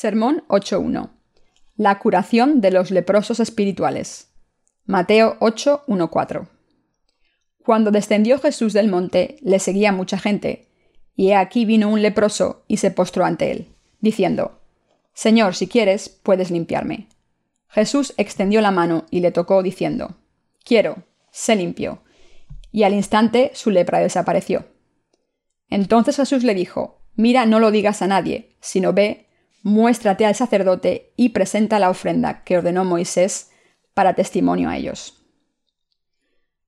Sermón 8.1. La curación de los leprosos espirituales. Mateo 8.1.4. Cuando descendió Jesús del monte, le seguía mucha gente, y he aquí vino un leproso y se postró ante él, diciendo, Señor, si quieres, puedes limpiarme. Jesús extendió la mano y le tocó, diciendo, Quiero, sé limpio. Y al instante su lepra desapareció. Entonces Jesús le dijo, Mira, no lo digas a nadie, sino ve, muéstrate al sacerdote y presenta la ofrenda que ordenó Moisés para testimonio a ellos.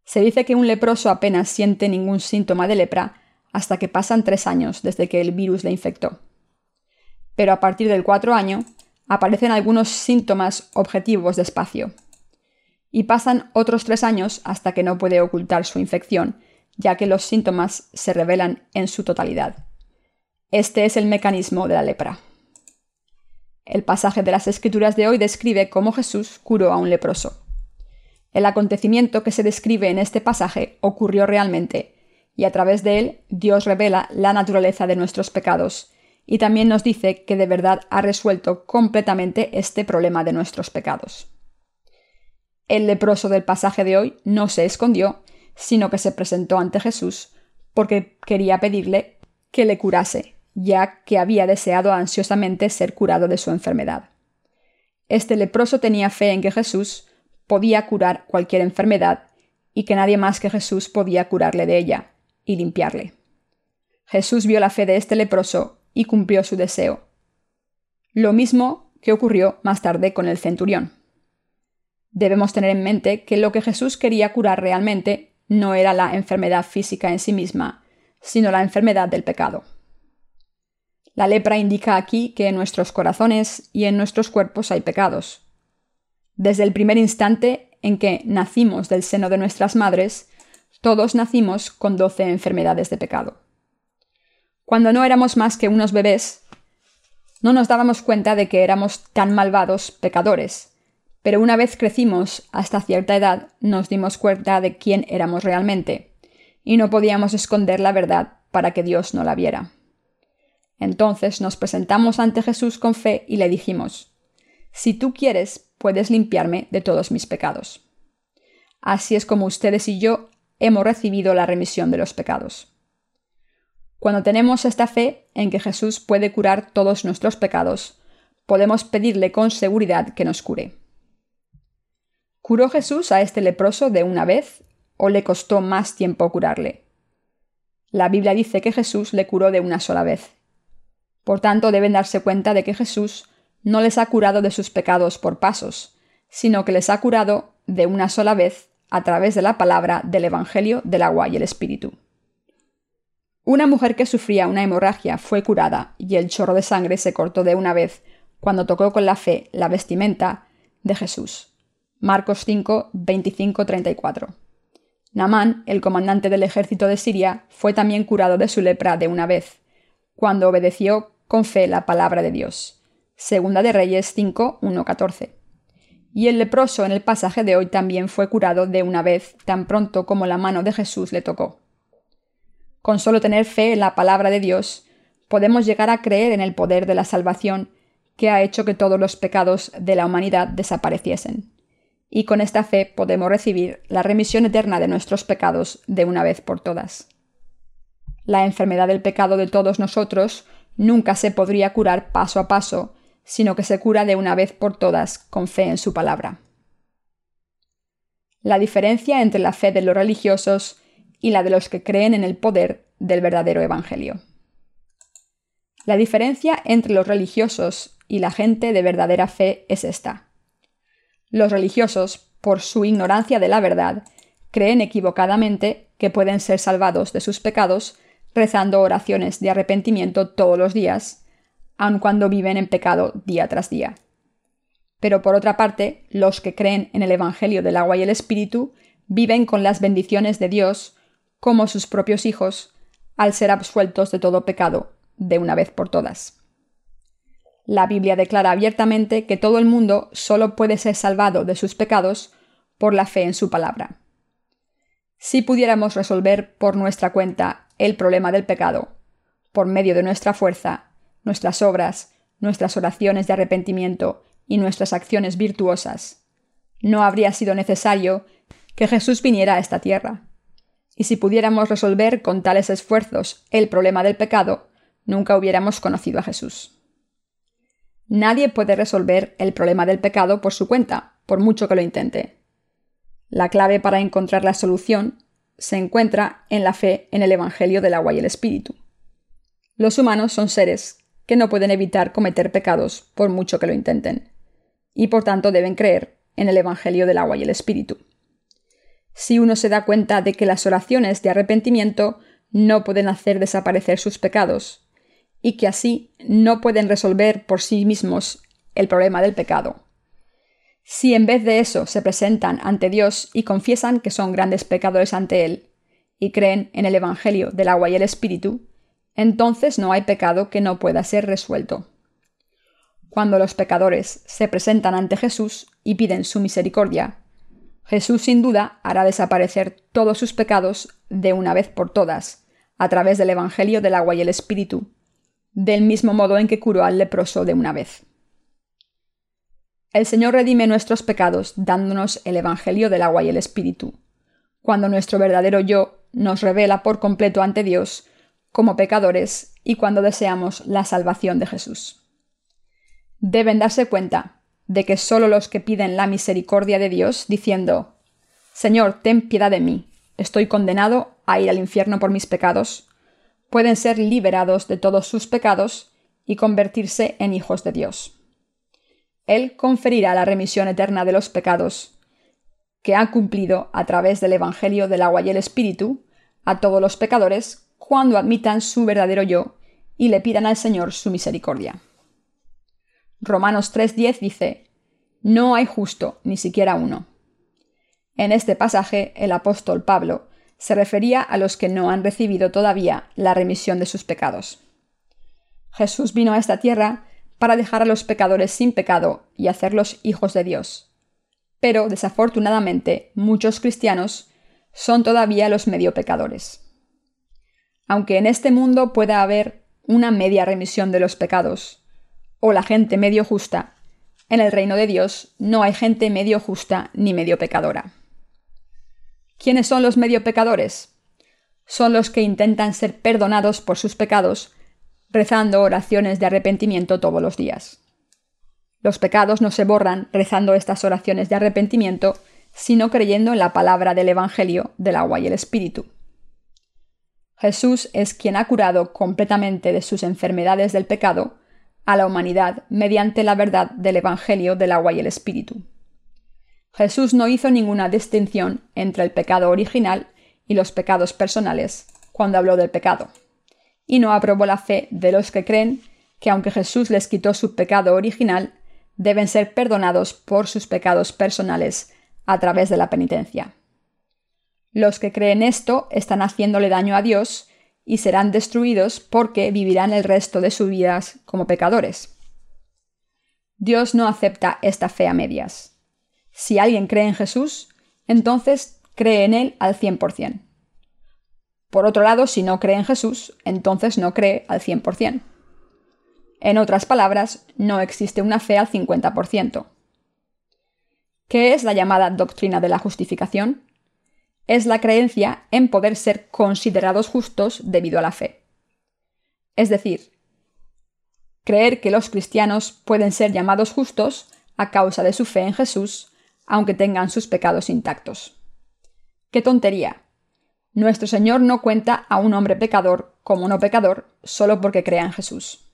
Se dice que un leproso apenas siente ningún síntoma de lepra hasta que pasan tres años desde que el virus le infectó. Pero a partir del cuatro año aparecen algunos síntomas objetivos despacio. Y pasan otros tres años hasta que no puede ocultar su infección, ya que los síntomas se revelan en su totalidad. Este es el mecanismo de la lepra. El pasaje de las Escrituras de hoy describe cómo Jesús curó a un leproso. El acontecimiento que se describe en este pasaje ocurrió realmente, y a través de él Dios revela la naturaleza de nuestros pecados, y también nos dice que de verdad ha resuelto completamente este problema de nuestros pecados. El leproso del pasaje de hoy no se escondió, sino que se presentó ante Jesús porque quería pedirle que le curase, ya que había deseado ansiosamente ser curado de su enfermedad. Este leproso tenía fe en que Jesús podía curar cualquier enfermedad y que nadie más que Jesús podía curarle de ella y limpiarle. Jesús vio la fe de este leproso y cumplió su deseo. Lo mismo que ocurrió más tarde con el centurión. Debemos tener en mente que lo que Jesús quería curar realmente no era la enfermedad física en sí misma, sino la enfermedad del pecado. La lepra indica aquí que en nuestros corazones y en nuestros cuerpos hay pecados. Desde el primer instante en que nacimos del seno de nuestras madres, todos nacimos con doce enfermedades de pecado. Cuando no éramos más que unos bebés, no nos dábamos cuenta de que éramos tan malvados pecadores, pero una vez crecimos hasta cierta edad nos dimos cuenta de quién éramos realmente, y no podíamos esconder la verdad para que Dios no la viera. Entonces nos presentamos ante Jesús con fe y le dijimos, Si tú quieres, puedes limpiarme de todos mis pecados. Así es como ustedes y yo hemos recibido la remisión de los pecados. Cuando tenemos esta fe en que Jesús puede curar todos nuestros pecados, podemos pedirle con seguridad que nos cure. ¿Curó Jesús a este leproso de una vez o le costó más tiempo curarle? La Biblia dice que Jesús le curó de una sola vez. Por tanto, deben darse cuenta de que Jesús no les ha curado de sus pecados por pasos, sino que les ha curado de una sola vez a través de la palabra del Evangelio del agua y el Espíritu. Una mujer que sufría una hemorragia fue curada y el chorro de sangre se cortó de una vez cuando tocó con la fe la vestimenta de Jesús. Marcos 5, 25, 34. Namán, el comandante del ejército de Siria, fue también curado de su lepra de una vez, cuando obedeció con fe la palabra de Dios. Segunda de Reyes 5, 1, 14. Y el leproso en el pasaje de hoy también fue curado de una vez, tan pronto como la mano de Jesús le tocó. Con solo tener fe en la palabra de Dios, podemos llegar a creer en el poder de la salvación que ha hecho que todos los pecados de la humanidad desapareciesen. Y con esta fe podemos recibir la remisión eterna de nuestros pecados de una vez por todas. La enfermedad del pecado de todos nosotros nunca se podría curar paso a paso, sino que se cura de una vez por todas con fe en su palabra. La diferencia entre la fe de los religiosos y la de los que creen en el poder del verdadero Evangelio. La diferencia entre los religiosos y la gente de verdadera fe es esta. Los religiosos, por su ignorancia de la verdad, creen equivocadamente que pueden ser salvados de sus pecados rezando oraciones de arrepentimiento todos los días, aun cuando viven en pecado día tras día. Pero por otra parte, los que creen en el Evangelio del agua y el Espíritu viven con las bendiciones de Dios como sus propios hijos, al ser absueltos de todo pecado de una vez por todas. La Biblia declara abiertamente que todo el mundo solo puede ser salvado de sus pecados por la fe en su palabra. Si pudiéramos resolver por nuestra cuenta el problema del pecado, por medio de nuestra fuerza, nuestras obras, nuestras oraciones de arrepentimiento y nuestras acciones virtuosas, no habría sido necesario que Jesús viniera a esta tierra. Y si pudiéramos resolver con tales esfuerzos el problema del pecado, nunca hubiéramos conocido a Jesús. Nadie puede resolver el problema del pecado por su cuenta, por mucho que lo intente. La clave para encontrar la solución se encuentra en la fe en el Evangelio del agua y el Espíritu. Los humanos son seres que no pueden evitar cometer pecados por mucho que lo intenten, y por tanto deben creer en el Evangelio del agua y el Espíritu. Si uno se da cuenta de que las oraciones de arrepentimiento no pueden hacer desaparecer sus pecados, y que así no pueden resolver por sí mismos el problema del pecado. Si en vez de eso se presentan ante Dios y confiesan que son grandes pecadores ante Él, y creen en el Evangelio del agua y el Espíritu, entonces no hay pecado que no pueda ser resuelto. Cuando los pecadores se presentan ante Jesús y piden su misericordia, Jesús sin duda hará desaparecer todos sus pecados de una vez por todas, a través del Evangelio del agua y el Espíritu, del mismo modo en que curó al leproso de una vez. El Señor redime nuestros pecados dándonos el Evangelio del agua y el Espíritu. Cuando nuestro verdadero yo nos revela por completo ante Dios como pecadores y cuando deseamos la salvación de Jesús. Deben darse cuenta de que solo los que piden la misericordia de Dios, diciendo, Señor, ten piedad de mí, estoy condenado a ir al infierno por mis pecados, pueden ser liberados de todos sus pecados y convertirse en hijos de Dios. Él conferirá la remisión eterna de los pecados que han cumplido a través del Evangelio del agua y el Espíritu a todos los pecadores cuando admitan su verdadero yo y le pidan al Señor su misericordia. Romanos 3:10 dice, No hay justo, ni siquiera uno. En este pasaje el apóstol Pablo se refería a los que no han recibido todavía la remisión de sus pecados. Jesús vino a esta tierra para dejar a los pecadores sin pecado y hacerlos hijos de Dios. Pero, desafortunadamente, muchos cristianos son todavía los medio pecadores. Aunque en este mundo pueda haber una media remisión de los pecados, o la gente medio justa, en el reino de Dios no hay gente medio justa ni medio pecadora. ¿Quiénes son los medio pecadores? Son los que intentan ser perdonados por sus pecados, rezando oraciones de arrepentimiento todos los días. Los pecados no se borran rezando estas oraciones de arrepentimiento, sino creyendo en la palabra del Evangelio del agua y el Espíritu. Jesús es quien ha curado completamente de sus enfermedades del pecado a la humanidad mediante la verdad del Evangelio del agua y el Espíritu. Jesús no hizo ninguna distinción entre el pecado original y los pecados personales cuando habló del pecado, y no aprobó la fe de los que creen que aunque Jesús les quitó su pecado original, deben ser perdonados por sus pecados personales a través de la penitencia. Los que creen esto están haciéndole daño a Dios y serán destruidos porque vivirán el resto de sus vidas como pecadores. Dios no acepta esta fe a medias. Si alguien cree en Jesús, entonces cree en Él al 100%. Por otro lado, si no cree en Jesús, entonces no cree al 100%. En otras palabras, no existe una fe al 50%. ¿Qué es la llamada doctrina de la justificación? Es la creencia en poder ser considerados justos debido a la fe. Es decir, creer que los cristianos pueden ser llamados justos a causa de su fe en Jesús aunque tengan sus pecados intactos. ¡Qué tontería! Nuestro Señor no cuenta a un hombre pecador como no pecador solo porque crea en Jesús.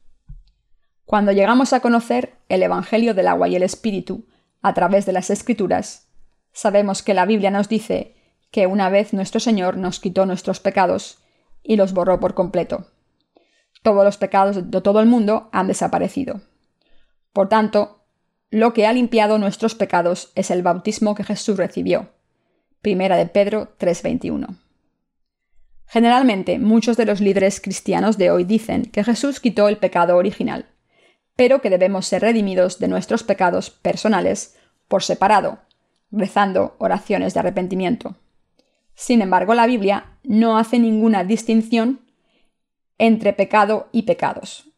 Cuando llegamos a conocer el Evangelio del agua y el Espíritu a través de las Escrituras, sabemos que la Biblia nos dice que una vez nuestro Señor nos quitó nuestros pecados y los borró por completo. Todos los pecados de todo el mundo han desaparecido. Por tanto, lo que ha limpiado nuestros pecados es el bautismo que Jesús recibió. Primera de Pedro 3:21. Generalmente, muchos de los líderes cristianos de hoy dicen que Jesús quitó el pecado original, pero que debemos ser redimidos de nuestros pecados personales por separado, rezando oraciones de arrepentimiento. Sin embargo, la Biblia no hace ninguna distinción entre pecado y pecados.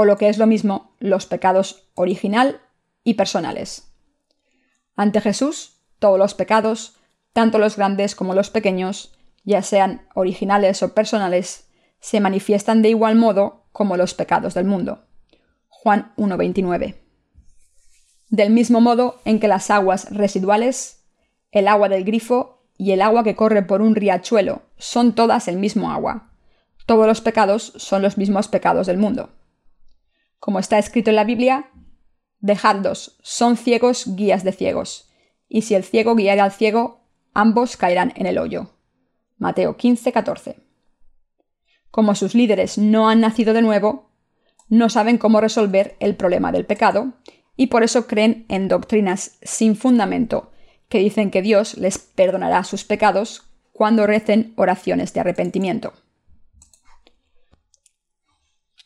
o lo que es lo mismo, los pecados original y personales. Ante Jesús, todos los pecados, tanto los grandes como los pequeños, ya sean originales o personales, se manifiestan de igual modo como los pecados del mundo. Juan 1.29. Del mismo modo en que las aguas residuales, el agua del grifo y el agua que corre por un riachuelo son todas el mismo agua. Todos los pecados son los mismos pecados del mundo. Como está escrito en la Biblia, dejadlos, son ciegos guías de ciegos, y si el ciego guiara al ciego, ambos caerán en el hoyo. Mateo 15, 14. Como sus líderes no han nacido de nuevo, no saben cómo resolver el problema del pecado, y por eso creen en doctrinas sin fundamento que dicen que Dios les perdonará sus pecados cuando recen oraciones de arrepentimiento.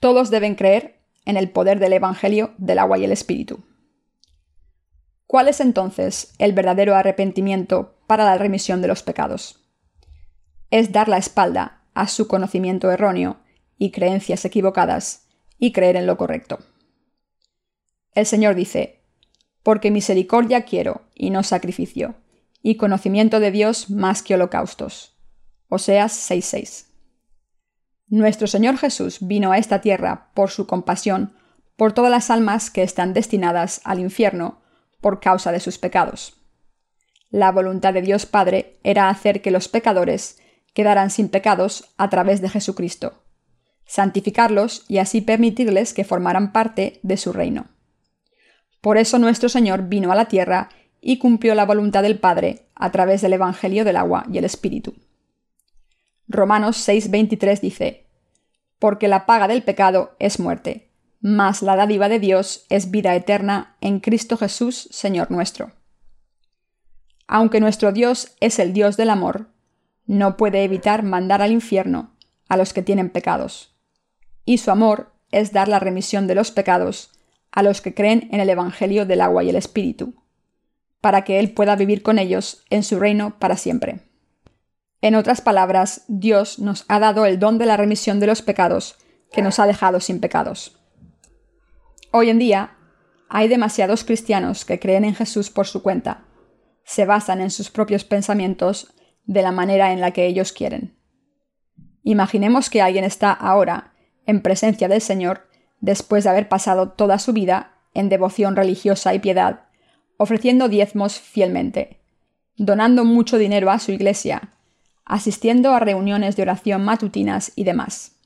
Todos deben creer en el poder del Evangelio del agua y el Espíritu. ¿Cuál es entonces el verdadero arrepentimiento para la remisión de los pecados? Es dar la espalda a su conocimiento erróneo y creencias equivocadas y creer en lo correcto. El Señor dice, porque misericordia quiero y no sacrificio, y conocimiento de Dios más que holocaustos. Oseas 6:6. Nuestro Señor Jesús vino a esta tierra por su compasión por todas las almas que están destinadas al infierno por causa de sus pecados. La voluntad de Dios Padre era hacer que los pecadores quedaran sin pecados a través de Jesucristo, santificarlos y así permitirles que formaran parte de su reino. Por eso nuestro Señor vino a la tierra y cumplió la voluntad del Padre a través del Evangelio del agua y el Espíritu. Romanos 6:23 dice, Porque la paga del pecado es muerte, mas la dádiva de Dios es vida eterna en Cristo Jesús, Señor nuestro. Aunque nuestro Dios es el Dios del amor, no puede evitar mandar al infierno a los que tienen pecados. Y su amor es dar la remisión de los pecados a los que creen en el Evangelio del agua y el Espíritu, para que Él pueda vivir con ellos en su reino para siempre. En otras palabras, Dios nos ha dado el don de la remisión de los pecados, que nos ha dejado sin pecados. Hoy en día, hay demasiados cristianos que creen en Jesús por su cuenta, se basan en sus propios pensamientos de la manera en la que ellos quieren. Imaginemos que alguien está ahora en presencia del Señor después de haber pasado toda su vida en devoción religiosa y piedad, ofreciendo diezmos fielmente, donando mucho dinero a su iglesia, asistiendo a reuniones de oración matutinas y demás.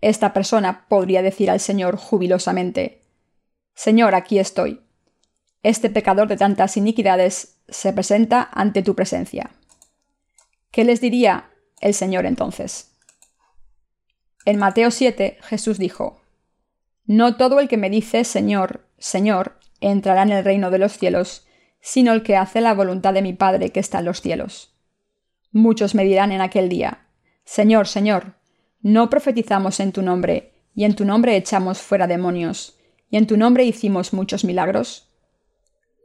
Esta persona podría decir al Señor jubilosamente, Señor, aquí estoy. Este pecador de tantas iniquidades se presenta ante tu presencia. ¿Qué les diría el Señor entonces? En Mateo 7 Jesús dijo, No todo el que me dice Señor, Señor, entrará en el reino de los cielos, sino el que hace la voluntad de mi Padre que está en los cielos. Muchos me dirán en aquel día, Señor, Señor, ¿no profetizamos en tu nombre, y en tu nombre echamos fuera demonios, y en tu nombre hicimos muchos milagros?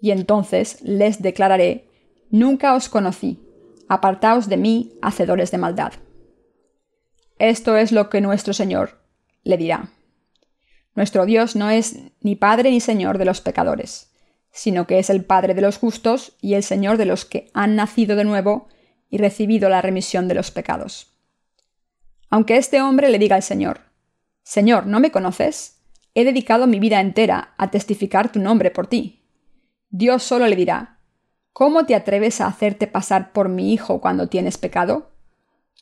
Y entonces les declararé, Nunca os conocí, apartaos de mí, hacedores de maldad. Esto es lo que nuestro Señor le dirá. Nuestro Dios no es ni Padre ni Señor de los pecadores, sino que es el Padre de los justos y el Señor de los que han nacido de nuevo y recibido la remisión de los pecados. Aunque este hombre le diga al Señor, Señor, ¿no me conoces? He dedicado mi vida entera a testificar tu nombre por ti. Dios solo le dirá, ¿Cómo te atreves a hacerte pasar por mi hijo cuando tienes pecado?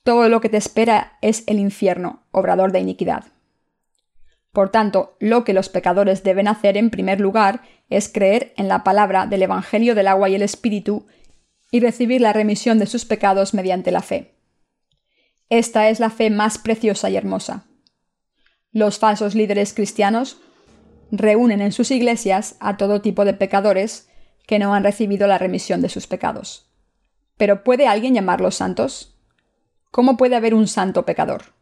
Todo lo que te espera es el infierno, obrador de iniquidad. Por tanto, lo que los pecadores deben hacer en primer lugar es creer en la palabra del Evangelio del agua y el Espíritu y recibir la remisión de sus pecados mediante la fe. Esta es la fe más preciosa y hermosa. Los falsos líderes cristianos reúnen en sus iglesias a todo tipo de pecadores que no han recibido la remisión de sus pecados. Pero ¿puede alguien llamarlos santos? ¿Cómo puede haber un santo pecador?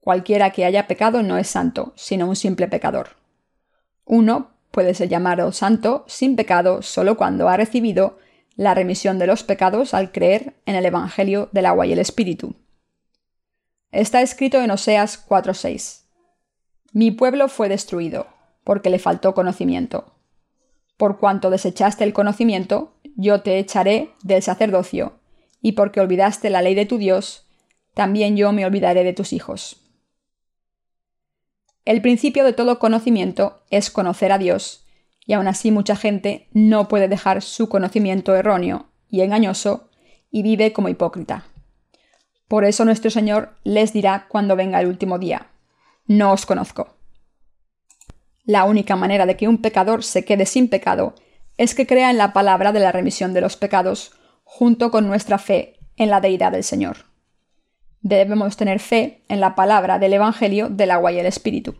Cualquiera que haya pecado no es santo, sino un simple pecador. Uno puede ser llamado santo sin pecado solo cuando ha recibido la remisión de los pecados al creer en el Evangelio del agua y el Espíritu. Está escrito en Oseas 4:6. Mi pueblo fue destruido, porque le faltó conocimiento. Por cuanto desechaste el conocimiento, yo te echaré del sacerdocio, y porque olvidaste la ley de tu Dios, también yo me olvidaré de tus hijos. El principio de todo conocimiento es conocer a Dios, y aún así mucha gente no puede dejar su conocimiento erróneo y engañoso y vive como hipócrita. Por eso nuestro Señor les dirá cuando venga el último día, no os conozco. La única manera de que un pecador se quede sin pecado es que crea en la palabra de la remisión de los pecados, junto con nuestra fe en la deidad del Señor. Debemos tener fe en la palabra del Evangelio del agua y el Espíritu.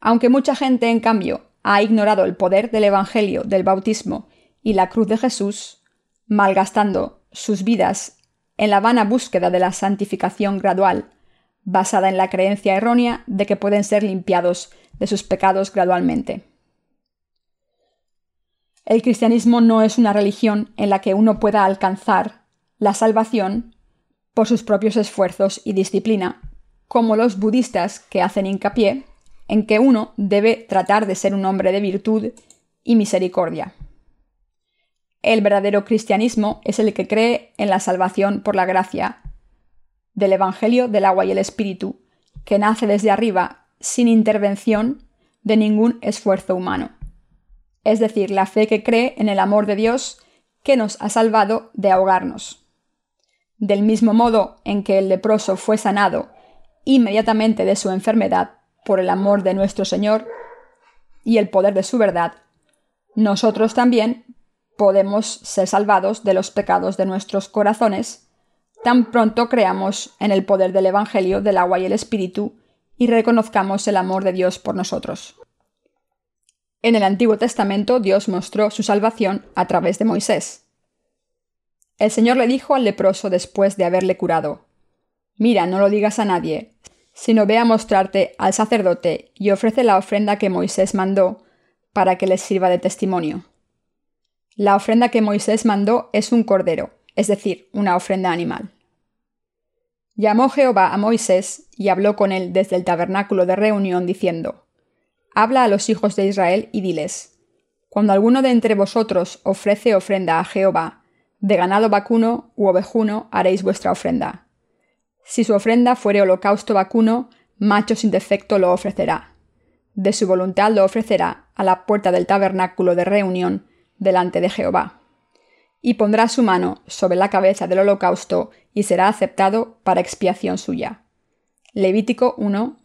Aunque mucha gente, en cambio, ha ignorado el poder del Evangelio del bautismo y la cruz de Jesús, malgastando sus vidas en la vana búsqueda de la santificación gradual, basada en la creencia errónea de que pueden ser limpiados de sus pecados gradualmente. El cristianismo no es una religión en la que uno pueda alcanzar la salvación por sus propios esfuerzos y disciplina, como los budistas que hacen hincapié en que uno debe tratar de ser un hombre de virtud y misericordia. El verdadero cristianismo es el que cree en la salvación por la gracia del Evangelio del agua y el Espíritu, que nace desde arriba sin intervención de ningún esfuerzo humano es decir, la fe que cree en el amor de Dios que nos ha salvado de ahogarnos. Del mismo modo en que el leproso fue sanado inmediatamente de su enfermedad por el amor de nuestro Señor y el poder de su verdad, nosotros también podemos ser salvados de los pecados de nuestros corazones tan pronto creamos en el poder del Evangelio del agua y el Espíritu y reconozcamos el amor de Dios por nosotros. En el Antiguo Testamento Dios mostró su salvación a través de Moisés. El Señor le dijo al leproso después de haberle curado, Mira, no lo digas a nadie, sino ve a mostrarte al sacerdote y ofrece la ofrenda que Moisés mandó para que les sirva de testimonio. La ofrenda que Moisés mandó es un cordero, es decir, una ofrenda animal. Llamó Jehová a Moisés y habló con él desde el tabernáculo de reunión diciendo, Habla a los hijos de Israel y diles, Cuando alguno de entre vosotros ofrece ofrenda a Jehová, de ganado vacuno u ovejuno haréis vuestra ofrenda. Si su ofrenda fuere holocausto vacuno, macho sin defecto lo ofrecerá. De su voluntad lo ofrecerá a la puerta del tabernáculo de reunión delante de Jehová. Y pondrá su mano sobre la cabeza del holocausto y será aceptado para expiación suya. Levítico 1,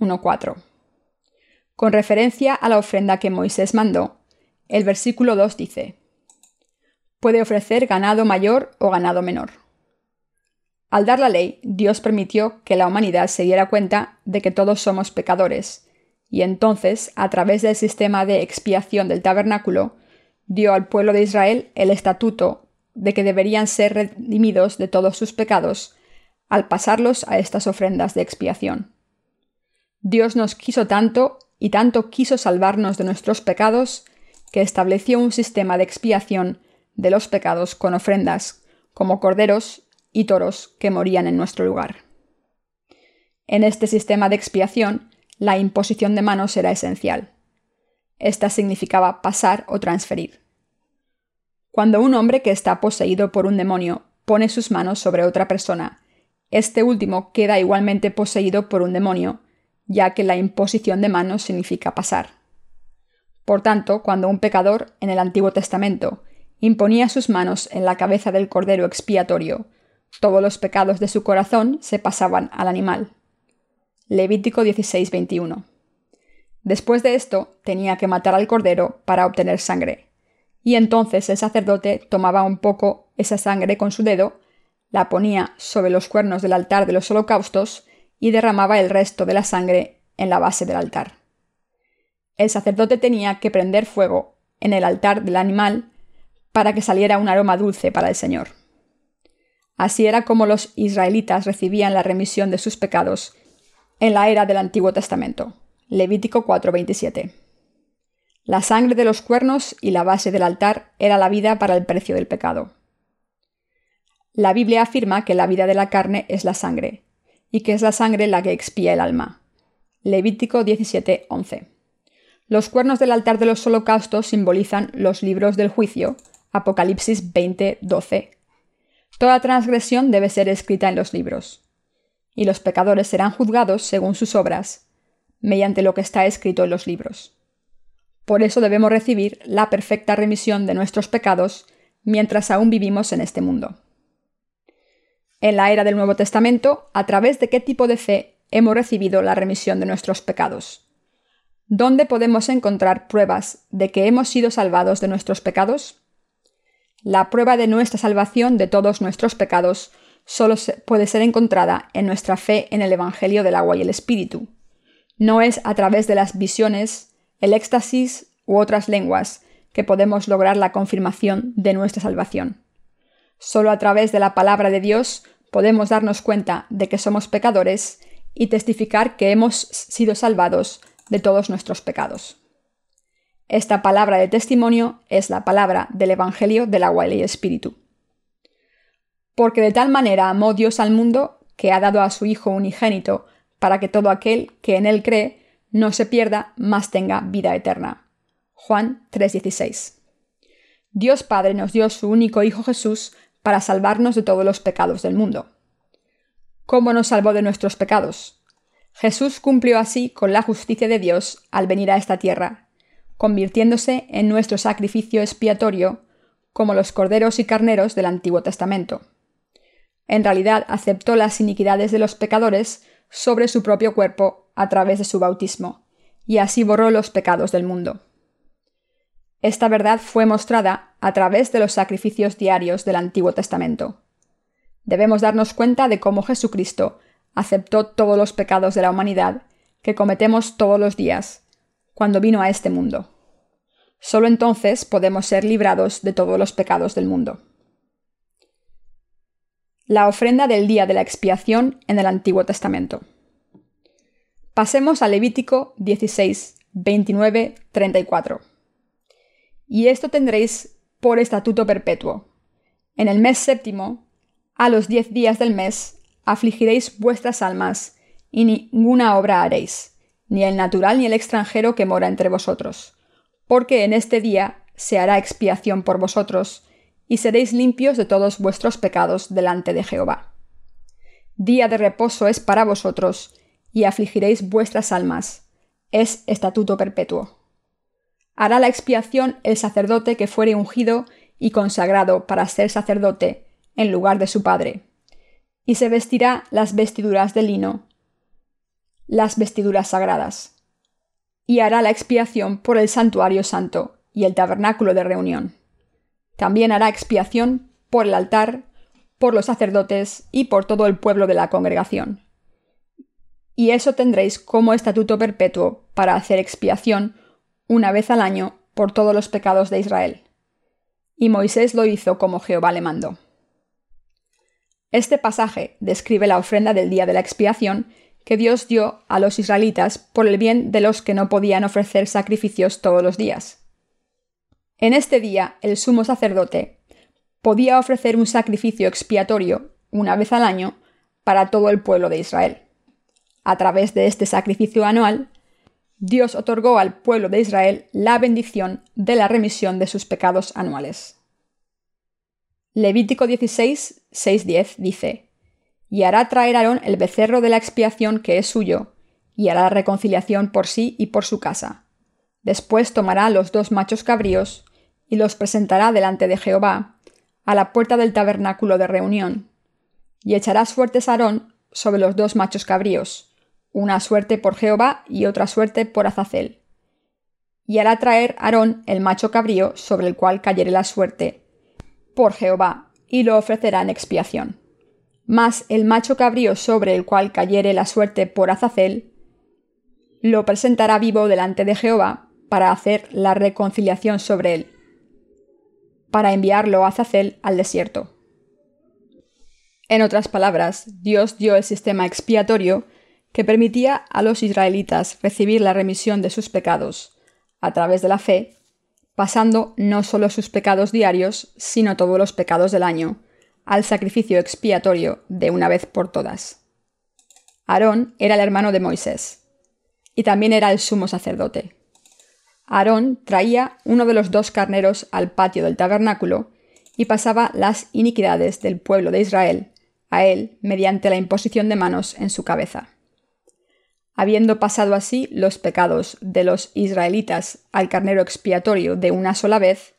con referencia a la ofrenda que Moisés mandó, el versículo 2 dice, puede ofrecer ganado mayor o ganado menor. Al dar la ley, Dios permitió que la humanidad se diera cuenta de que todos somos pecadores, y entonces, a través del sistema de expiación del tabernáculo, dio al pueblo de Israel el estatuto de que deberían ser redimidos de todos sus pecados al pasarlos a estas ofrendas de expiación. Dios nos quiso tanto y tanto quiso salvarnos de nuestros pecados, que estableció un sistema de expiación de los pecados con ofrendas, como corderos y toros que morían en nuestro lugar. En este sistema de expiación, la imposición de manos era esencial. Esta significaba pasar o transferir. Cuando un hombre que está poseído por un demonio pone sus manos sobre otra persona, este último queda igualmente poseído por un demonio ya que la imposición de manos significa pasar. Por tanto, cuando un pecador, en el Antiguo Testamento, imponía sus manos en la cabeza del cordero expiatorio, todos los pecados de su corazón se pasaban al animal. Levítico 16:21. Después de esto, tenía que matar al cordero para obtener sangre, y entonces el sacerdote tomaba un poco esa sangre con su dedo, la ponía sobre los cuernos del altar de los holocaustos y derramaba el resto de la sangre en la base del altar. El sacerdote tenía que prender fuego en el altar del animal para que saliera un aroma dulce para el Señor. Así era como los israelitas recibían la remisión de sus pecados en la era del Antiguo Testamento. Levítico 4:27. La sangre de los cuernos y la base del altar era la vida para el precio del pecado. La Biblia afirma que la vida de la carne es la sangre, y que es la sangre la que expía el alma. Levítico 17:11. Los cuernos del altar de los holocaustos simbolizan los libros del juicio, Apocalipsis 20:12. Toda transgresión debe ser escrita en los libros, y los pecadores serán juzgados según sus obras, mediante lo que está escrito en los libros. Por eso debemos recibir la perfecta remisión de nuestros pecados mientras aún vivimos en este mundo. En la era del Nuevo Testamento, ¿a través de qué tipo de fe hemos recibido la remisión de nuestros pecados? ¿Dónde podemos encontrar pruebas de que hemos sido salvados de nuestros pecados? La prueba de nuestra salvación de todos nuestros pecados solo puede ser encontrada en nuestra fe en el Evangelio del agua y el Espíritu. No es a través de las visiones, el éxtasis u otras lenguas que podemos lograr la confirmación de nuestra salvación. Solo a través de la palabra de Dios podemos darnos cuenta de que somos pecadores y testificar que hemos sido salvados de todos nuestros pecados. Esta palabra de testimonio es la palabra del Evangelio del agua y Espíritu. Porque de tal manera amó Dios al mundo que ha dado a su Hijo unigénito para que todo aquel que en él cree no se pierda, mas tenga vida eterna. Juan 3:16. Dios Padre nos dio su único Hijo Jesús para salvarnos de todos los pecados del mundo. ¿Cómo nos salvó de nuestros pecados? Jesús cumplió así con la justicia de Dios al venir a esta tierra, convirtiéndose en nuestro sacrificio expiatorio, como los corderos y carneros del Antiguo Testamento. En realidad aceptó las iniquidades de los pecadores sobre su propio cuerpo a través de su bautismo, y así borró los pecados del mundo. Esta verdad fue mostrada a través de los sacrificios diarios del Antiguo Testamento. Debemos darnos cuenta de cómo Jesucristo aceptó todos los pecados de la humanidad que cometemos todos los días, cuando vino a este mundo. Solo entonces podemos ser librados de todos los pecados del mundo. La ofrenda del día de la expiación en el Antiguo Testamento. Pasemos a Levítico 16, 29, 34 y esto tendréis por estatuto perpetuo. En el mes séptimo, a los diez días del mes, afligiréis vuestras almas, y ninguna obra haréis, ni el natural ni el extranjero que mora entre vosotros, porque en este día se hará expiación por vosotros, y seréis limpios de todos vuestros pecados delante de Jehová. Día de reposo es para vosotros, y afligiréis vuestras almas. Es estatuto perpetuo. Hará la expiación el sacerdote que fuere ungido y consagrado para ser sacerdote en lugar de su padre, y se vestirá las vestiduras de lino, las vestiduras sagradas, y hará la expiación por el santuario santo y el tabernáculo de reunión. También hará expiación por el altar, por los sacerdotes y por todo el pueblo de la congregación. Y eso tendréis como estatuto perpetuo para hacer expiación una vez al año por todos los pecados de Israel. Y Moisés lo hizo como Jehová le mandó. Este pasaje describe la ofrenda del día de la expiación que Dios dio a los israelitas por el bien de los que no podían ofrecer sacrificios todos los días. En este día el sumo sacerdote podía ofrecer un sacrificio expiatorio una vez al año para todo el pueblo de Israel. A través de este sacrificio anual, Dios otorgó al pueblo de Israel la bendición de la remisión de sus pecados anuales. Levítico 16, 6-10 dice, Y hará traer Aarón el becerro de la expiación que es suyo, y hará reconciliación por sí y por su casa. Después tomará los dos machos cabríos, y los presentará delante de Jehová, a la puerta del tabernáculo de reunión, y echará suertes Aarón sobre los dos machos cabríos, una suerte por Jehová y otra suerte por Azazel. Y hará traer Aarón el macho cabrío sobre el cual cayere la suerte por Jehová, y lo ofrecerá en expiación. Mas el macho cabrío sobre el cual cayere la suerte por Azazel, lo presentará vivo delante de Jehová para hacer la reconciliación sobre él, para enviarlo a Azazel al desierto. En otras palabras, Dios dio el sistema expiatorio que permitía a los israelitas recibir la remisión de sus pecados a través de la fe, pasando no solo sus pecados diarios, sino todos los pecados del año, al sacrificio expiatorio de una vez por todas. Aarón era el hermano de Moisés. y también era el sumo sacerdote. Aarón traía uno de los dos carneros al patio del tabernáculo y pasaba las iniquidades del pueblo de Israel a él mediante la imposición de manos en su cabeza. Habiendo pasado así los pecados de los israelitas al carnero expiatorio de una sola vez,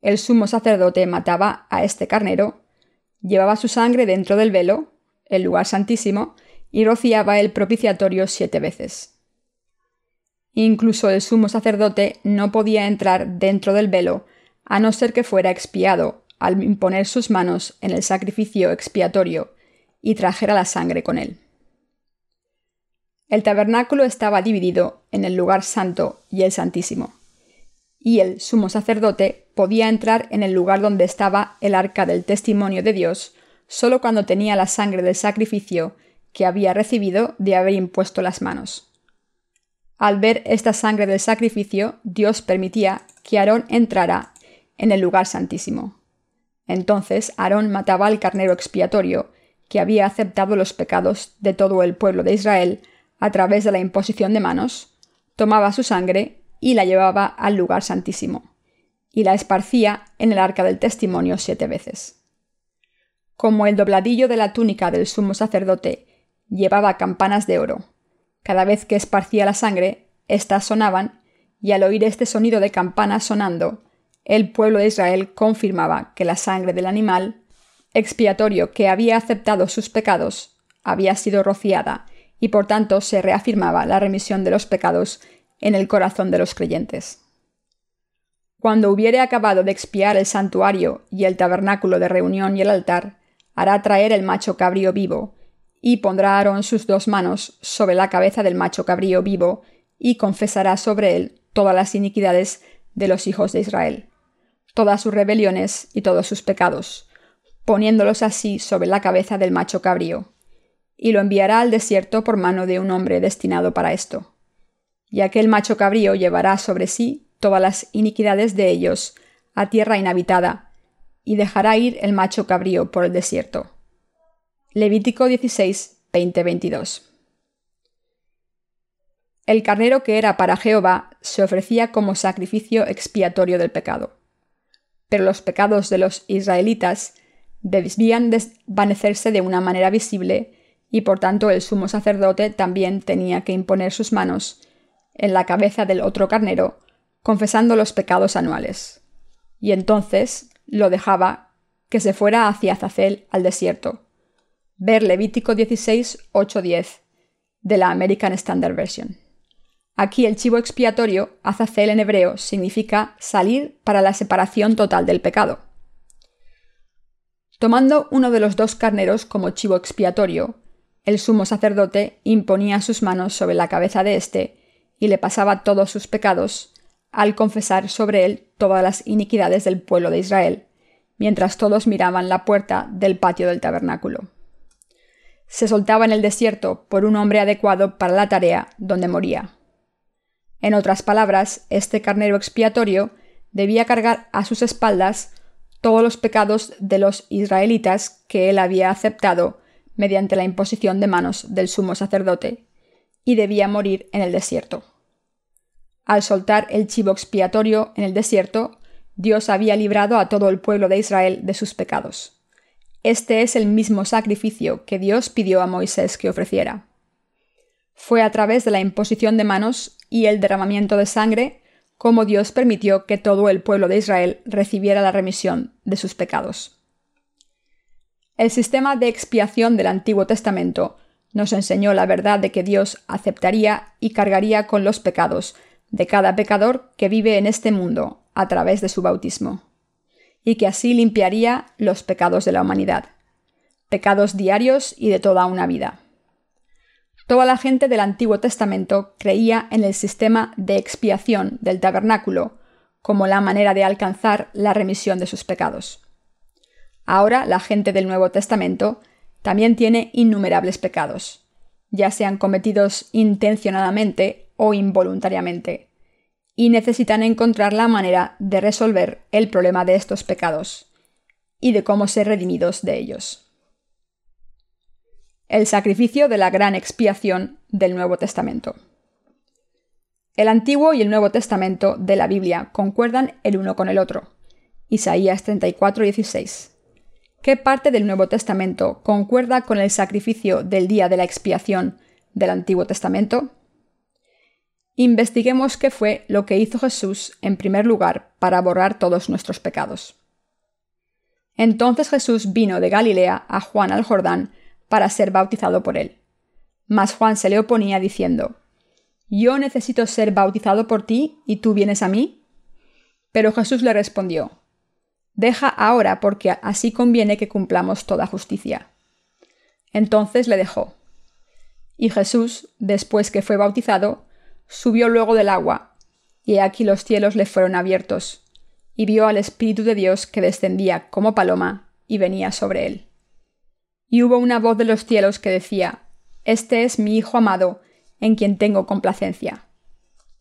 el sumo sacerdote mataba a este carnero, llevaba su sangre dentro del velo, el lugar santísimo, y rociaba el propiciatorio siete veces. Incluso el sumo sacerdote no podía entrar dentro del velo a no ser que fuera expiado al imponer sus manos en el sacrificio expiatorio y trajera la sangre con él. El tabernáculo estaba dividido en el lugar santo y el santísimo y el sumo sacerdote podía entrar en el lugar donde estaba el arca del testimonio de Dios solo cuando tenía la sangre del sacrificio que había recibido de haber impuesto las manos. Al ver esta sangre del sacrificio, Dios permitía que Aarón entrara en el lugar santísimo. Entonces Aarón mataba al carnero expiatorio, que había aceptado los pecados de todo el pueblo de Israel a través de la imposición de manos, tomaba su sangre y la llevaba al lugar santísimo, y la esparcía en el arca del testimonio siete veces. Como el dobladillo de la túnica del sumo sacerdote llevaba campanas de oro, cada vez que esparcía la sangre, éstas sonaban, y al oír este sonido de campanas sonando, el pueblo de Israel confirmaba que la sangre del animal expiatorio que había aceptado sus pecados había sido rociada y por tanto se reafirmaba la remisión de los pecados en el corazón de los creyentes. Cuando hubiere acabado de expiar el santuario y el tabernáculo de reunión y el altar, hará traer el macho cabrío vivo, y pondrá Aarón sus dos manos sobre la cabeza del macho cabrío vivo, y confesará sobre él todas las iniquidades de los hijos de Israel, todas sus rebeliones y todos sus pecados, poniéndolos así sobre la cabeza del macho cabrío, y lo enviará al desierto por mano de un hombre destinado para esto y aquel macho cabrío llevará sobre sí todas las iniquidades de ellos a tierra inhabitada, y dejará ir el macho cabrío por el desierto. Levítico 16, 20, 22. El carnero que era para Jehová se ofrecía como sacrificio expiatorio del pecado. Pero los pecados de los israelitas debían desvanecerse de una manera visible y por tanto el sumo sacerdote también tenía que imponer sus manos en la cabeza del otro carnero, confesando los pecados anuales. Y entonces lo dejaba que se fuera hacia Azazel al desierto. Ver Levítico 16, 8, 10 de la American Standard Version. Aquí el chivo expiatorio, Azazel en hebreo, significa salir para la separación total del pecado. Tomando uno de los dos carneros como chivo expiatorio, el sumo sacerdote imponía sus manos sobre la cabeza de éste y le pasaba todos sus pecados, al confesar sobre él todas las iniquidades del pueblo de Israel, mientras todos miraban la puerta del patio del tabernáculo. Se soltaba en el desierto por un hombre adecuado para la tarea donde moría. En otras palabras, este carnero expiatorio debía cargar a sus espaldas todos los pecados de los israelitas que él había aceptado mediante la imposición de manos del sumo sacerdote, y debía morir en el desierto. Al soltar el chivo expiatorio en el desierto, Dios había librado a todo el pueblo de Israel de sus pecados. Este es el mismo sacrificio que Dios pidió a Moisés que ofreciera. Fue a través de la imposición de manos y el derramamiento de sangre como Dios permitió que todo el pueblo de Israel recibiera la remisión de sus pecados. El sistema de expiación del Antiguo Testamento nos enseñó la verdad de que Dios aceptaría y cargaría con los pecados de cada pecador que vive en este mundo a través de su bautismo, y que así limpiaría los pecados de la humanidad, pecados diarios y de toda una vida. Toda la gente del Antiguo Testamento creía en el sistema de expiación del tabernáculo como la manera de alcanzar la remisión de sus pecados. Ahora la gente del Nuevo Testamento también tiene innumerables pecados, ya sean cometidos intencionadamente o involuntariamente, y necesitan encontrar la manera de resolver el problema de estos pecados y de cómo ser redimidos de ellos. El sacrificio de la gran expiación del Nuevo Testamento. El Antiguo y el Nuevo Testamento de la Biblia concuerdan el uno con el otro. Isaías 34:16. ¿Qué parte del Nuevo Testamento concuerda con el sacrificio del día de la expiación del Antiguo Testamento? Investiguemos qué fue lo que hizo Jesús en primer lugar para borrar todos nuestros pecados. Entonces Jesús vino de Galilea a Juan al Jordán para ser bautizado por él. Mas Juan se le oponía diciendo, ¿Yo necesito ser bautizado por ti y tú vienes a mí? Pero Jesús le respondió, Deja ahora porque así conviene que cumplamos toda justicia. Entonces le dejó. Y Jesús, después que fue bautizado, subió luego del agua, y aquí los cielos le fueron abiertos, y vio al Espíritu de Dios que descendía como paloma y venía sobre él. Y hubo una voz de los cielos que decía, Este es mi Hijo amado, en quien tengo complacencia.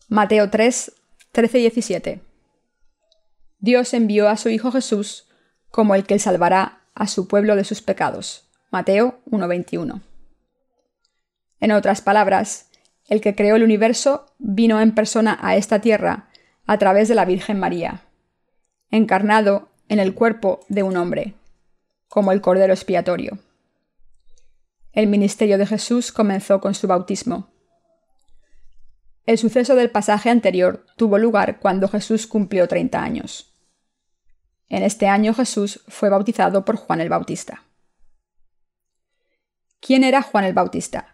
Mateo 3, 13 y 17. Dios envió a su Hijo Jesús como el que salvará a su pueblo de sus pecados. Mateo 1:21. En otras palabras, el que creó el universo vino en persona a esta tierra a través de la Virgen María, encarnado en el cuerpo de un hombre, como el Cordero expiatorio. El ministerio de Jesús comenzó con su bautismo. El suceso del pasaje anterior tuvo lugar cuando Jesús cumplió 30 años. En este año Jesús fue bautizado por Juan el Bautista. ¿Quién era Juan el Bautista?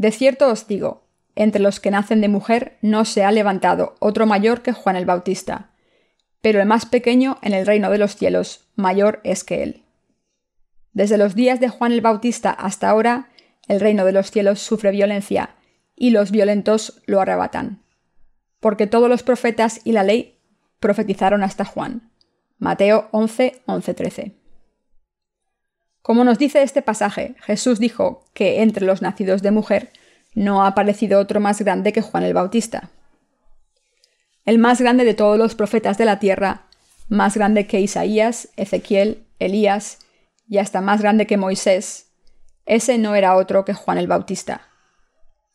De cierto os digo, entre los que nacen de mujer no se ha levantado otro mayor que Juan el Bautista, pero el más pequeño en el reino de los cielos mayor es que él. Desde los días de Juan el Bautista hasta ahora, el reino de los cielos sufre violencia, y los violentos lo arrebatan. Porque todos los profetas y la ley profetizaron hasta Juan. Mateo 11, 11, 13. Como nos dice este pasaje, Jesús dijo que entre los nacidos de mujer no ha aparecido otro más grande que Juan el Bautista. El más grande de todos los profetas de la tierra, más grande que Isaías, Ezequiel, Elías y hasta más grande que Moisés, ese no era otro que Juan el Bautista,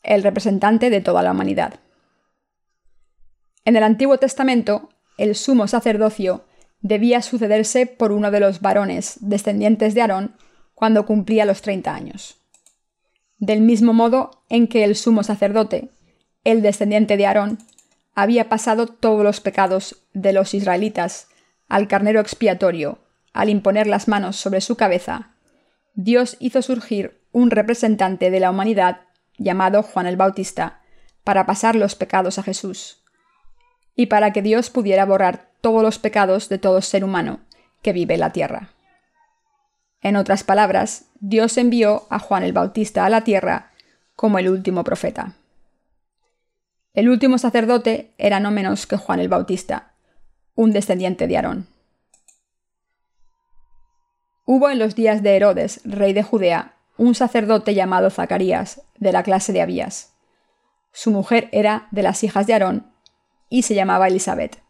el representante de toda la humanidad. En el Antiguo Testamento, el sumo sacerdocio debía sucederse por uno de los varones descendientes de Aarón cuando cumplía los 30 años. Del mismo modo en que el sumo sacerdote, el descendiente de Aarón, había pasado todos los pecados de los israelitas al carnero expiatorio al imponer las manos sobre su cabeza, Dios hizo surgir un representante de la humanidad llamado Juan el Bautista, para pasar los pecados a Jesús, y para que Dios pudiera borrar todos los pecados de todo ser humano que vive en la tierra. En otras palabras, Dios envió a Juan el Bautista a la tierra como el último profeta. El último sacerdote era no menos que Juan el Bautista, un descendiente de Aarón. Hubo en los días de Herodes, rey de Judea, un sacerdote llamado Zacarías, de la clase de Abías. Su mujer era de las hijas de Aarón y se llamaba Elizabeth.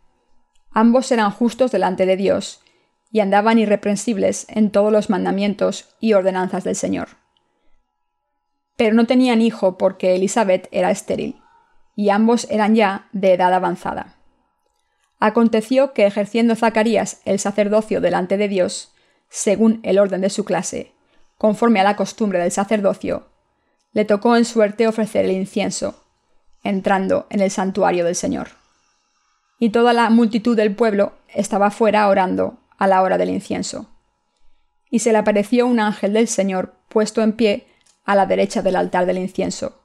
Ambos eran justos delante de Dios y andaban irreprensibles en todos los mandamientos y ordenanzas del Señor. Pero no tenían hijo porque Elizabeth era estéril, y ambos eran ya de edad avanzada. Aconteció que ejerciendo Zacarías el sacerdocio delante de Dios, según el orden de su clase, conforme a la costumbre del sacerdocio, le tocó en suerte ofrecer el incienso, entrando en el santuario del Señor. Y toda la multitud del pueblo estaba fuera orando a la hora del incienso. Y se le apareció un ángel del Señor puesto en pie a la derecha del altar del incienso.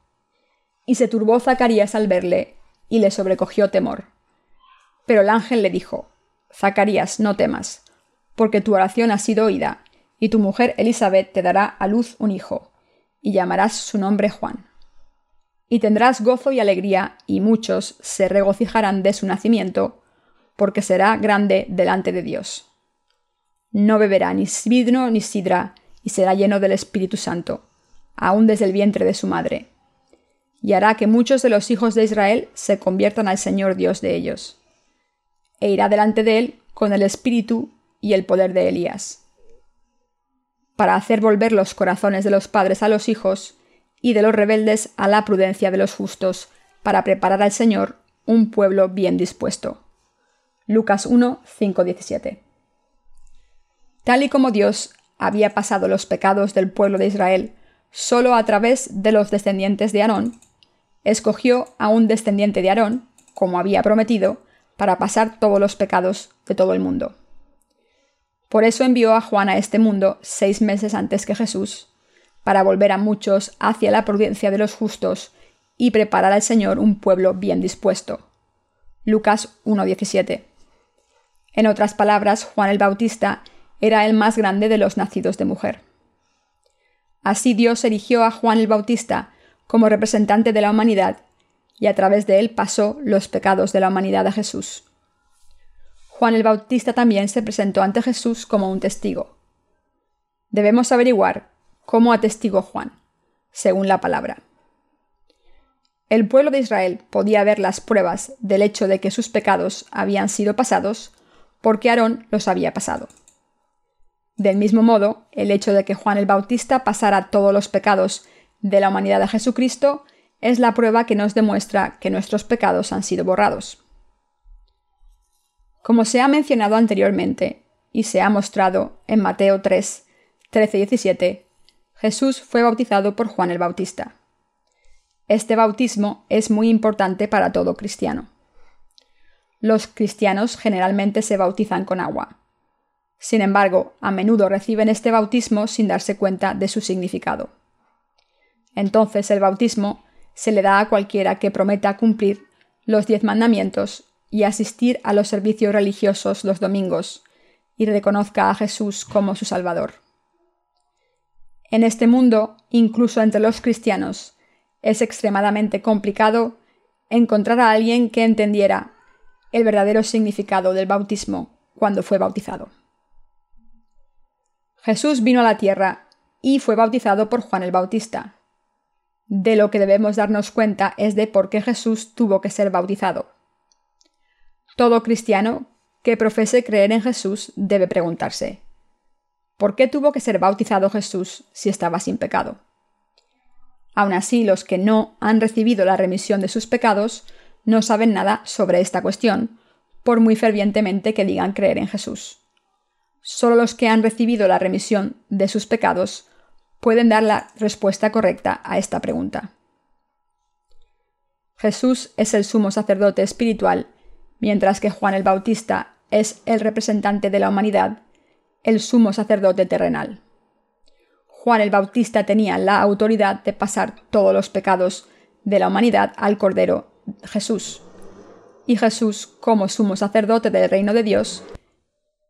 Y se turbó Zacarías al verle, y le sobrecogió temor. Pero el ángel le dijo, Zacarías, no temas, porque tu oración ha sido oída, y tu mujer Elizabeth te dará a luz un hijo, y llamarás su nombre Juan. Y tendrás gozo y alegría, y muchos se regocijarán de su nacimiento, porque será grande delante de Dios. No beberá ni vino ni sidra, y será lleno del Espíritu Santo, aun desde el vientre de su madre. Y hará que muchos de los hijos de Israel se conviertan al Señor Dios de ellos. E irá delante de él con el Espíritu y el poder de Elías, para hacer volver los corazones de los padres a los hijos y de los rebeldes a la prudencia de los justos, para preparar al Señor un pueblo bien dispuesto. Lucas 1, 5, 17. Tal y como Dios había pasado los pecados del pueblo de Israel solo a través de los descendientes de Aarón, escogió a un descendiente de Aarón, como había prometido, para pasar todos los pecados de todo el mundo. Por eso envió a Juan a este mundo seis meses antes que Jesús, para volver a muchos hacia la prudencia de los justos y preparar al Señor un pueblo bien dispuesto. Lucas 1.17. En otras palabras, Juan el Bautista era el más grande de los nacidos de mujer. Así Dios erigió a Juan el Bautista como representante de la humanidad y a través de él pasó los pecados de la humanidad a Jesús. Juan el Bautista también se presentó ante Jesús como un testigo. Debemos averiguar cómo atestigó Juan, según la palabra. El pueblo de Israel podía ver las pruebas del hecho de que sus pecados habían sido pasados porque Aarón los había pasado. Del mismo modo, el hecho de que Juan el Bautista pasara todos los pecados de la humanidad a Jesucristo es la prueba que nos demuestra que nuestros pecados han sido borrados. Como se ha mencionado anteriormente y se ha mostrado en Mateo 3, 13 y 17, Jesús fue bautizado por Juan el Bautista. Este bautismo es muy importante para todo cristiano. Los cristianos generalmente se bautizan con agua. Sin embargo, a menudo reciben este bautismo sin darse cuenta de su significado. Entonces el bautismo se le da a cualquiera que prometa cumplir los diez mandamientos y asistir a los servicios religiosos los domingos y reconozca a Jesús como su Salvador. En este mundo, incluso entre los cristianos, es extremadamente complicado encontrar a alguien que entendiera el verdadero significado del bautismo cuando fue bautizado. Jesús vino a la tierra y fue bautizado por Juan el Bautista. De lo que debemos darnos cuenta es de por qué Jesús tuvo que ser bautizado. Todo cristiano que profese creer en Jesús debe preguntarse, ¿por qué tuvo que ser bautizado Jesús si estaba sin pecado? Aun así, los que no han recibido la remisión de sus pecados no saben nada sobre esta cuestión, por muy fervientemente que digan creer en Jesús. Solo los que han recibido la remisión de sus pecados pueden dar la respuesta correcta a esta pregunta. Jesús es el sumo sacerdote espiritual, mientras que Juan el Bautista es el representante de la humanidad, el sumo sacerdote terrenal. Juan el Bautista tenía la autoridad de pasar todos los pecados de la humanidad al Cordero Jesús. Y Jesús, como sumo sacerdote del reino de Dios,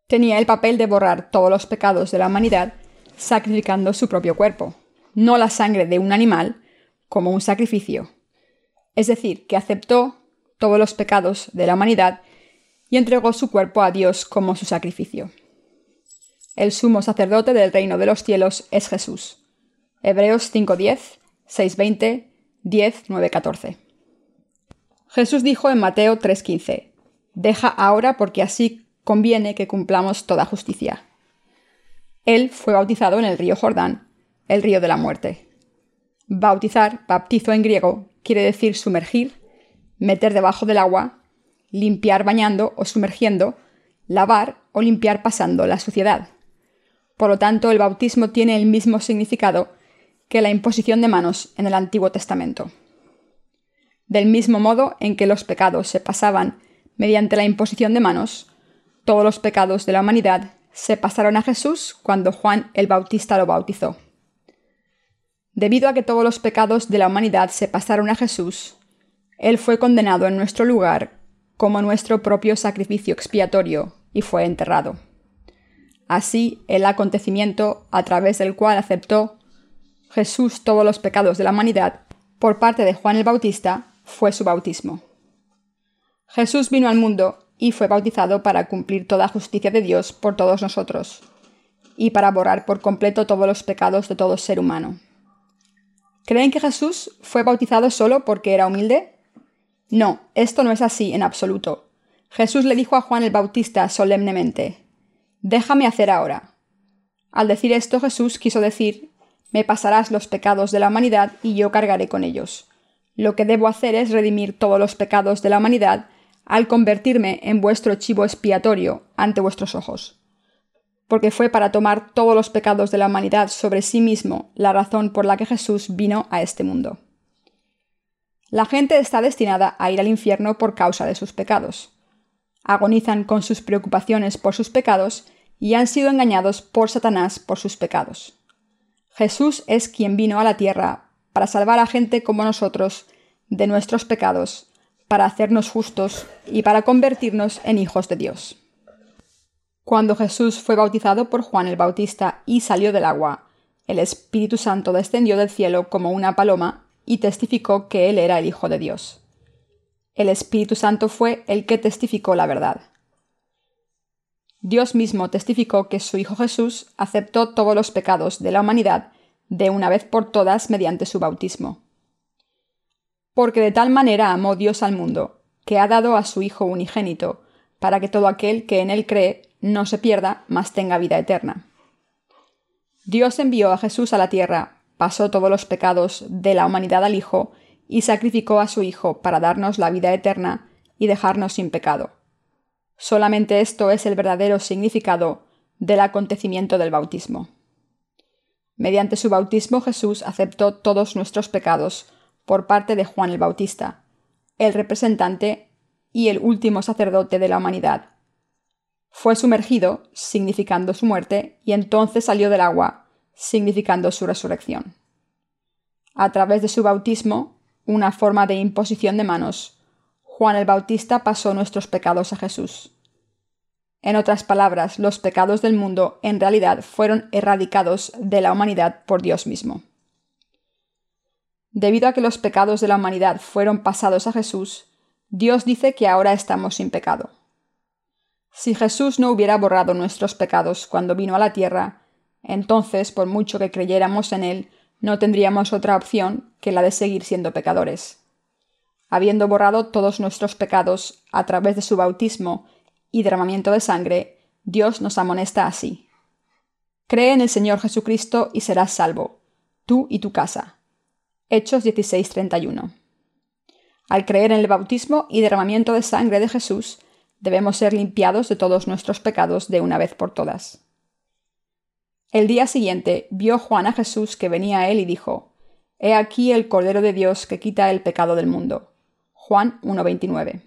tenía el papel de borrar todos los pecados de la humanidad sacrificando su propio cuerpo, no la sangre de un animal como un sacrificio. Es decir, que aceptó todos los pecados de la humanidad y entregó su cuerpo a Dios como su sacrificio. El sumo sacerdote del reino de los cielos es Jesús. Hebreos 5.10, 6.20, 10, 9, 14. Jesús dijo en Mateo 3.15, Deja ahora porque así conviene que cumplamos toda justicia. Él fue bautizado en el río Jordán, el río de la muerte. Bautizar, baptizo en griego, quiere decir sumergir, meter debajo del agua, limpiar bañando o sumergiendo, lavar o limpiar pasando la suciedad. Por lo tanto, el bautismo tiene el mismo significado que la imposición de manos en el Antiguo Testamento. Del mismo modo en que los pecados se pasaban mediante la imposición de manos, todos los pecados de la humanidad se pasaron a Jesús cuando Juan el Bautista lo bautizó. Debido a que todos los pecados de la humanidad se pasaron a Jesús, Él fue condenado en nuestro lugar como nuestro propio sacrificio expiatorio y fue enterrado. Así, el acontecimiento a través del cual aceptó Jesús todos los pecados de la humanidad por parte de Juan el Bautista fue su bautismo. Jesús vino al mundo y fue bautizado para cumplir toda justicia de Dios por todos nosotros, y para borrar por completo todos los pecados de todo ser humano. ¿Creen que Jesús fue bautizado solo porque era humilde? No, esto no es así en absoluto. Jesús le dijo a Juan el Bautista solemnemente, Déjame hacer ahora. Al decir esto Jesús quiso decir, Me pasarás los pecados de la humanidad y yo cargaré con ellos. Lo que debo hacer es redimir todos los pecados de la humanidad al convertirme en vuestro chivo expiatorio ante vuestros ojos. Porque fue para tomar todos los pecados de la humanidad sobre sí mismo la razón por la que Jesús vino a este mundo. La gente está destinada a ir al infierno por causa de sus pecados. Agonizan con sus preocupaciones por sus pecados y han sido engañados por Satanás por sus pecados. Jesús es quien vino a la tierra para salvar a gente como nosotros de nuestros pecados, para hacernos justos y para convertirnos en hijos de Dios. Cuando Jesús fue bautizado por Juan el Bautista y salió del agua, el Espíritu Santo descendió del cielo como una paloma y testificó que él era el Hijo de Dios. El Espíritu Santo fue el que testificó la verdad. Dios mismo testificó que su Hijo Jesús aceptó todos los pecados de la humanidad de una vez por todas mediante su bautismo. Porque de tal manera amó Dios al mundo, que ha dado a su Hijo unigénito, para que todo aquel que en él cree no se pierda, mas tenga vida eterna. Dios envió a Jesús a la tierra pasó todos los pecados de la humanidad al Hijo y sacrificó a su Hijo para darnos la vida eterna y dejarnos sin pecado. Solamente esto es el verdadero significado del acontecimiento del bautismo. Mediante su bautismo Jesús aceptó todos nuestros pecados por parte de Juan el Bautista, el representante y el último sacerdote de la humanidad. Fue sumergido, significando su muerte, y entonces salió del agua, significando su resurrección. A través de su bautismo, una forma de imposición de manos, Juan el Bautista pasó nuestros pecados a Jesús. En otras palabras, los pecados del mundo en realidad fueron erradicados de la humanidad por Dios mismo. Debido a que los pecados de la humanidad fueron pasados a Jesús, Dios dice que ahora estamos sin pecado. Si Jesús no hubiera borrado nuestros pecados cuando vino a la tierra, entonces, por mucho que creyéramos en Él, no tendríamos otra opción que la de seguir siendo pecadores. Habiendo borrado todos nuestros pecados a través de su bautismo y derramamiento de sangre, Dios nos amonesta así. Cree en el Señor Jesucristo y serás salvo, tú y tu casa. Hechos 16:31. Al creer en el bautismo y derramamiento de sangre de Jesús, debemos ser limpiados de todos nuestros pecados de una vez por todas. El día siguiente vio Juan a Jesús que venía a él y dijo, He aquí el Cordero de Dios que quita el pecado del mundo. Juan 1.29.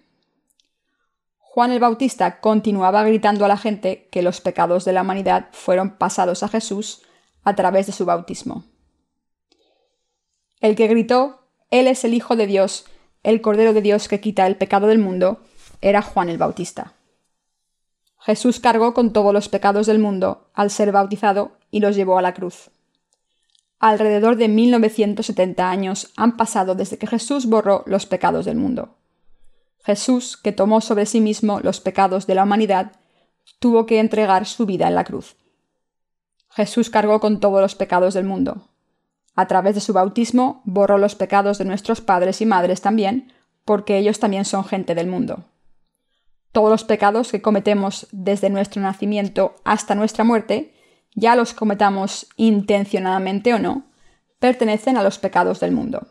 Juan el Bautista continuaba gritando a la gente que los pecados de la humanidad fueron pasados a Jesús a través de su bautismo. El que gritó, Él es el Hijo de Dios, el Cordero de Dios que quita el pecado del mundo, era Juan el Bautista. Jesús cargó con todos los pecados del mundo al ser bautizado y los llevó a la cruz. Alrededor de 1970 años han pasado desde que Jesús borró los pecados del mundo. Jesús, que tomó sobre sí mismo los pecados de la humanidad, tuvo que entregar su vida en la cruz. Jesús cargó con todos los pecados del mundo. A través de su bautismo borró los pecados de nuestros padres y madres también, porque ellos también son gente del mundo. Todos los pecados que cometemos desde nuestro nacimiento hasta nuestra muerte, ya los cometamos intencionadamente o no, pertenecen a los pecados del mundo.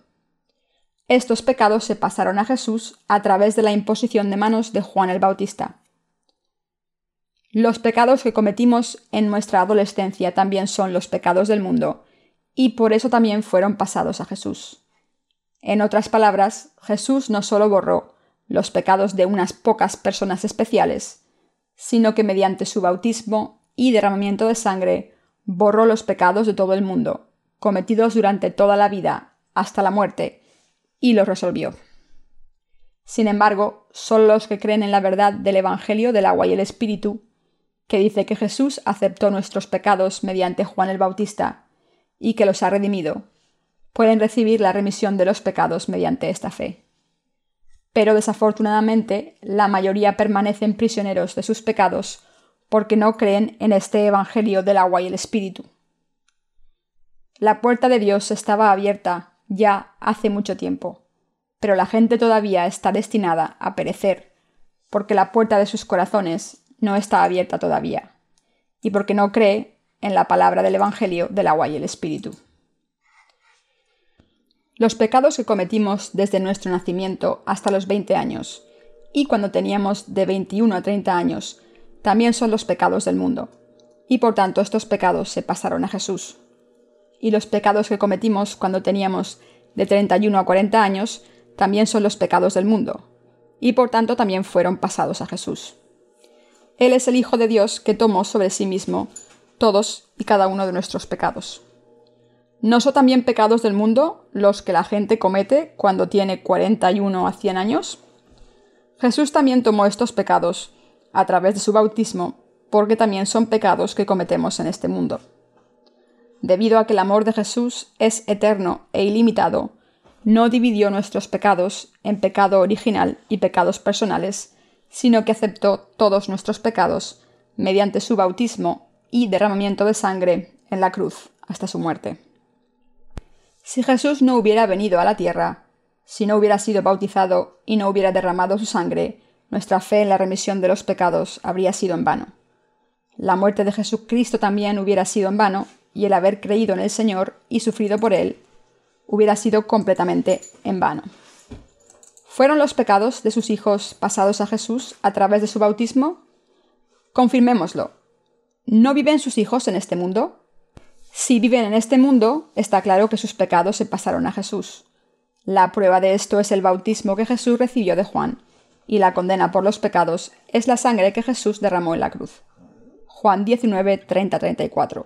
Estos pecados se pasaron a Jesús a través de la imposición de manos de Juan el Bautista. Los pecados que cometimos en nuestra adolescencia también son los pecados del mundo, y por eso también fueron pasados a Jesús. En otras palabras, Jesús no solo borró los pecados de unas pocas personas especiales, sino que mediante su bautismo y derramamiento de sangre borró los pecados de todo el mundo, cometidos durante toda la vida, hasta la muerte, y los resolvió. Sin embargo, solo los que creen en la verdad del Evangelio del agua y el Espíritu, que dice que Jesús aceptó nuestros pecados mediante Juan el Bautista y que los ha redimido, pueden recibir la remisión de los pecados mediante esta fe pero desafortunadamente la mayoría permanecen prisioneros de sus pecados porque no creen en este Evangelio del agua y el Espíritu. La puerta de Dios estaba abierta ya hace mucho tiempo, pero la gente todavía está destinada a perecer, porque la puerta de sus corazones no está abierta todavía, y porque no cree en la palabra del Evangelio del agua y el Espíritu. Los pecados que cometimos desde nuestro nacimiento hasta los 20 años y cuando teníamos de 21 a 30 años también son los pecados del mundo. Y por tanto estos pecados se pasaron a Jesús. Y los pecados que cometimos cuando teníamos de 31 a 40 años también son los pecados del mundo. Y por tanto también fueron pasados a Jesús. Él es el Hijo de Dios que tomó sobre sí mismo todos y cada uno de nuestros pecados. ¿No son también pecados del mundo los que la gente comete cuando tiene 41 a 100 años? Jesús también tomó estos pecados a través de su bautismo, porque también son pecados que cometemos en este mundo. Debido a que el amor de Jesús es eterno e ilimitado, no dividió nuestros pecados en pecado original y pecados personales, sino que aceptó todos nuestros pecados mediante su bautismo y derramamiento de sangre en la cruz hasta su muerte. Si Jesús no hubiera venido a la tierra, si no hubiera sido bautizado y no hubiera derramado su sangre, nuestra fe en la remisión de los pecados habría sido en vano. La muerte de Jesucristo también hubiera sido en vano, y el haber creído en el Señor y sufrido por Él hubiera sido completamente en vano. ¿Fueron los pecados de sus hijos pasados a Jesús a través de su bautismo? Confirmémoslo. ¿No viven sus hijos en este mundo? Si viven en este mundo, está claro que sus pecados se pasaron a Jesús. La prueba de esto es el bautismo que Jesús recibió de Juan, y la condena por los pecados es la sangre que Jesús derramó en la cruz. Juan 19, 30, 34.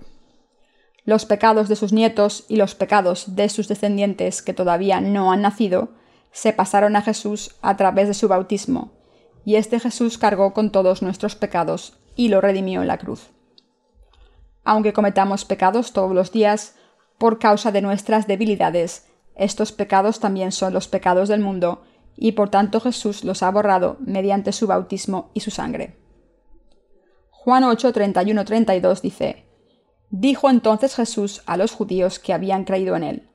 Los pecados de sus nietos y los pecados de sus descendientes que todavía no han nacido se pasaron a Jesús a través de su bautismo, y este Jesús cargó con todos nuestros pecados y lo redimió en la cruz. Aunque cometamos pecados todos los días, por causa de nuestras debilidades, estos pecados también son los pecados del mundo y por tanto Jesús los ha borrado mediante su bautismo y su sangre. Juan 8, 31, 32 dice, Dijo entonces Jesús a los judíos que habían creído en él,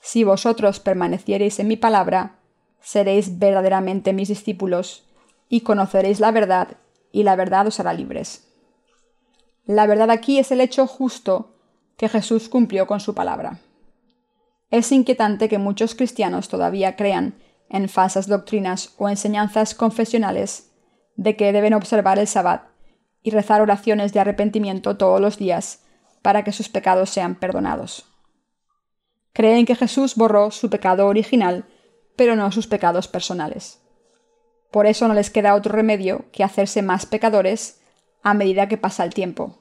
Si vosotros permaneciereis en mi palabra, seréis verdaderamente mis discípulos, y conoceréis la verdad, y la verdad os hará libres. La verdad aquí es el hecho justo que Jesús cumplió con su palabra. Es inquietante que muchos cristianos todavía crean en falsas doctrinas o enseñanzas confesionales de que deben observar el sabbat y rezar oraciones de arrepentimiento todos los días para que sus pecados sean perdonados. Creen que Jesús borró su pecado original, pero no sus pecados personales. Por eso no les queda otro remedio que hacerse más pecadores a medida que pasa el tiempo.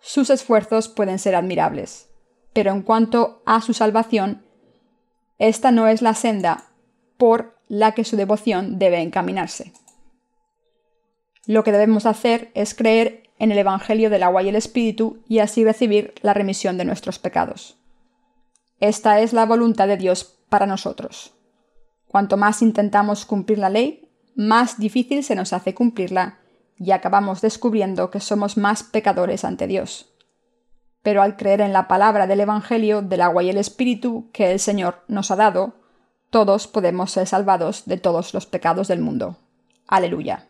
Sus esfuerzos pueden ser admirables, pero en cuanto a su salvación, esta no es la senda por la que su devoción debe encaminarse. Lo que debemos hacer es creer en el Evangelio del agua y el Espíritu y así recibir la remisión de nuestros pecados. Esta es la voluntad de Dios para nosotros. Cuanto más intentamos cumplir la ley, más difícil se nos hace cumplirla y acabamos descubriendo que somos más pecadores ante Dios. Pero al creer en la palabra del Evangelio del agua y el Espíritu que el Señor nos ha dado, todos podemos ser salvados de todos los pecados del mundo. Aleluya.